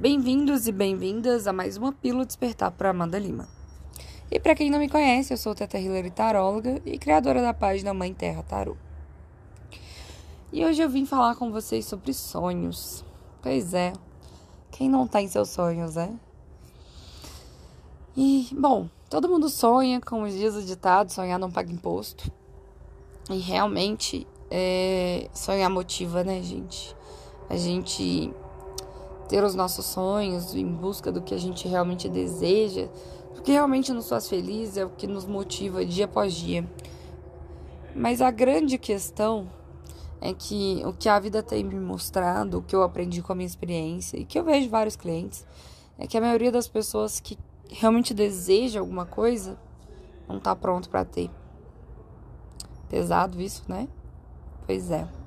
Bem-vindos e bem-vindas a mais uma Pílula Despertar para Amanda Lima. E para quem não me conhece, eu sou Teta Hillary Taróloga e criadora da página Mãe Terra Tarô. E hoje eu vim falar com vocês sobre sonhos. Pois é, quem não tá em seus sonhos, né? E, bom, todo mundo sonha, como diz o ditado, sonhar não paga imposto. E realmente, é, sonhar motiva, né, gente? A gente ter os nossos sonhos em busca do que a gente realmente deseja, o que realmente nos faz felizes é o que nos motiva dia após dia. Mas a grande questão é que o que a vida tem me mostrado, o que eu aprendi com a minha experiência e que eu vejo vários clientes, é que a maioria das pessoas que realmente deseja alguma coisa não está pronto para ter. Pesado isso, né? Pois é.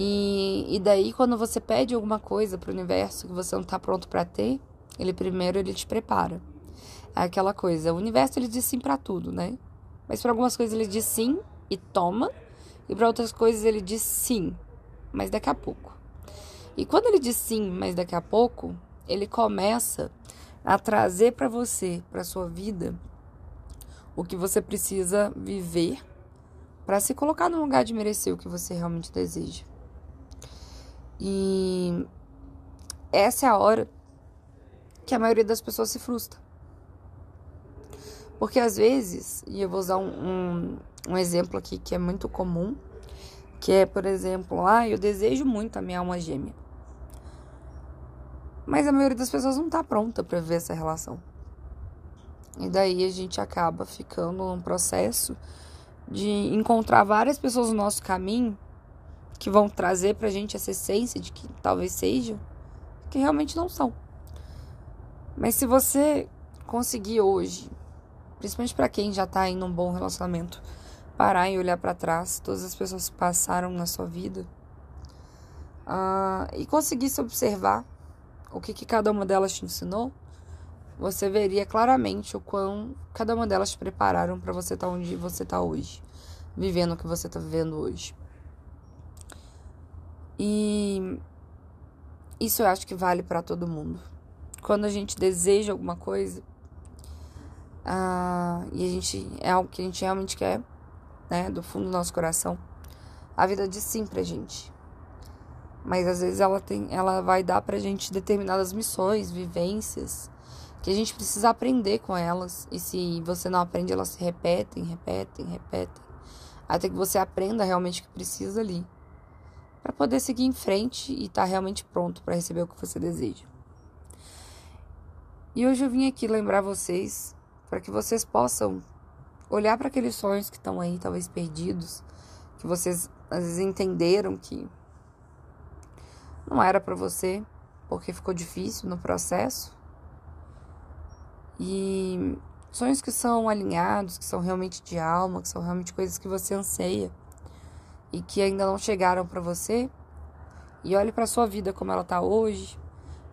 E, e daí, quando você pede alguma coisa para o universo que você não está pronto para ter, ele primeiro ele te prepara. É aquela coisa, o universo ele diz sim para tudo, né? Mas para algumas coisas ele diz sim e toma, e para outras coisas ele diz sim, mas daqui a pouco. E quando ele diz sim, mas daqui a pouco, ele começa a trazer para você, para sua vida, o que você precisa viver para se colocar no lugar de merecer o que você realmente deseja. E essa é a hora que a maioria das pessoas se frustra. Porque às vezes, e eu vou usar um, um, um, exemplo aqui que é muito comum, que é, por exemplo, ah, eu desejo muito a minha alma gêmea. Mas a maioria das pessoas não está pronta para ver essa relação. E daí a gente acaba ficando num processo de encontrar várias pessoas no nosso caminho que vão trazer pra gente essa essência de que talvez sejam, que realmente não são. Mas se você conseguir hoje, principalmente para quem já tá em um bom relacionamento, parar e olhar para trás, todas as pessoas que passaram na sua vida, uh, e conseguir se observar o que, que cada uma delas te ensinou, você veria claramente o quão cada uma delas te prepararam para você estar tá onde você está hoje, vivendo o que você está vivendo hoje. E isso eu acho que vale para todo mundo. Quando a gente deseja alguma coisa, ah, e a gente é algo que a gente realmente quer, né, do fundo do nosso coração, a vida diz sim pra gente. Mas às vezes ela tem, ela vai dar pra gente determinadas missões, vivências, que a gente precisa aprender com elas. E se você não aprende, elas se repetem, repetem, repetem, até que você aprenda realmente o que precisa ali para poder seguir em frente e estar tá realmente pronto para receber o que você deseja. E hoje eu vim aqui lembrar vocês para que vocês possam olhar para aqueles sonhos que estão aí, talvez perdidos, que vocês às vezes entenderam que não era para você, porque ficou difícil no processo. E sonhos que são alinhados, que são realmente de alma, que são realmente coisas que você anseia e que ainda não chegaram para você. E olhe para sua vida como ela tá hoje,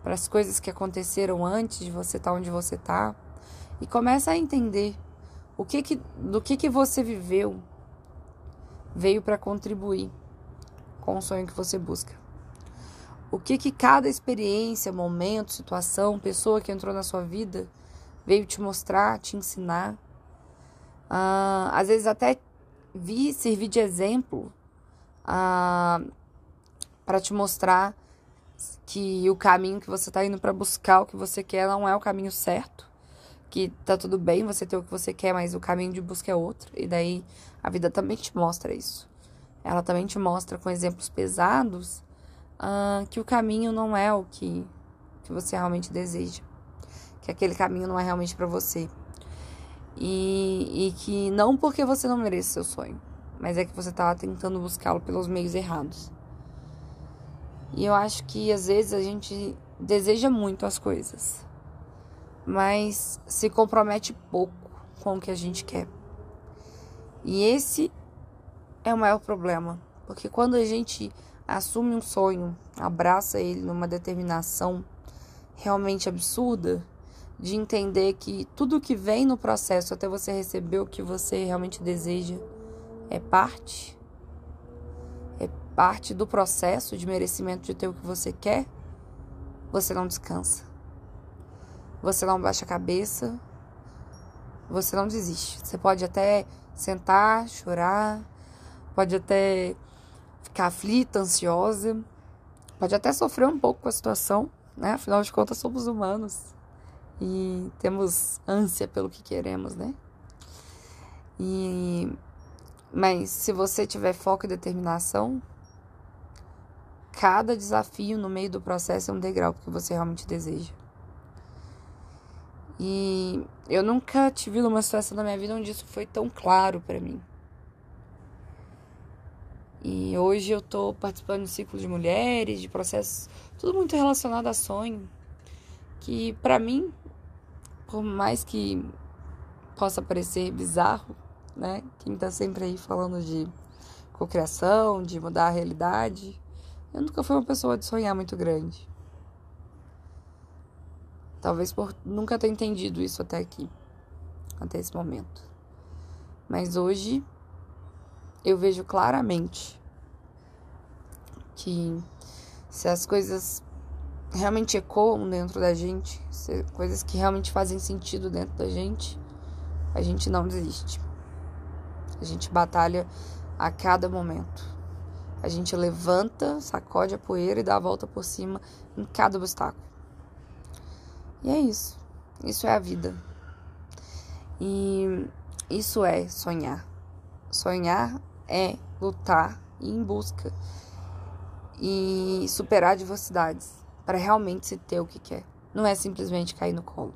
para as coisas que aconteceram antes de você estar tá onde você tá, e comece a entender o que que do que que você viveu veio para contribuir com o sonho que você busca. O que que cada experiência, momento, situação, pessoa que entrou na sua vida veio te mostrar, te ensinar. Ah, às vezes até vi servir de exemplo para te mostrar que o caminho que você está indo para buscar o que você quer não é o caminho certo, que tá tudo bem você ter o que você quer, mas o caminho de busca é outro. E daí a vida também te mostra isso. Ela também te mostra com exemplos pesados uh, que o caminho não é o que, que você realmente deseja, que aquele caminho não é realmente para você. E, e que não porque você não merece seu sonho, mas é que você estava tentando buscá-lo pelos meios errados. E eu acho que às vezes a gente deseja muito as coisas, mas se compromete pouco com o que a gente quer. E esse é o maior problema, porque quando a gente assume um sonho, abraça ele numa determinação realmente absurda, de entender que tudo que vem no processo até você receber o que você realmente deseja é parte, é parte do processo de merecimento de ter o que você quer, você não descansa. Você não baixa a cabeça. Você não desiste. Você pode até sentar, chorar, pode até ficar aflita, ansiosa, pode até sofrer um pouco com a situação, né? Afinal de contas, somos humanos e temos ânsia pelo que queremos, né? E mas se você tiver foco e determinação, cada desafio no meio do processo é um degrau que você realmente deseja. E eu nunca tive numa situação da minha vida onde isso foi tão claro para mim. E hoje eu tô participando do ciclo de mulheres, de processos, tudo muito relacionado a sonho, que para mim, por mais que possa parecer bizarro, né? Quem tá sempre aí falando de cocriação, de mudar a realidade, eu nunca fui uma pessoa de sonhar muito grande. Talvez por nunca ter entendido isso até aqui, até esse momento. Mas hoje eu vejo claramente que se as coisas realmente ecoam dentro da gente, coisas que realmente fazem sentido dentro da gente, a gente não desiste. A gente batalha a cada momento. A gente levanta, sacode a poeira e dá a volta por cima em cada obstáculo. E é isso. Isso é a vida. E isso é sonhar. Sonhar é lutar e em busca e superar adversidades para realmente se ter o que quer. Não é simplesmente cair no colo.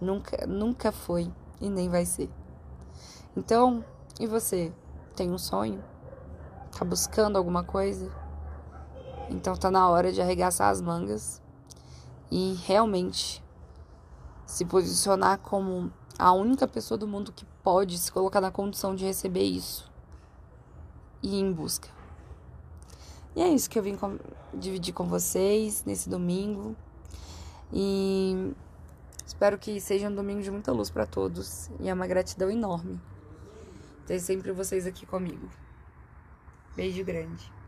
Nunca, nunca foi e nem vai ser. Então, e você? Tem um sonho? Tá buscando alguma coisa? Então tá na hora de arregaçar as mangas e realmente se posicionar como a única pessoa do mundo que pode se colocar na condição de receber isso e ir em busca. E é isso que eu vim com, dividir com vocês nesse domingo. E espero que seja um domingo de muita luz para todos. E é uma gratidão enorme ter sempre vocês aqui comigo. Beijo grande.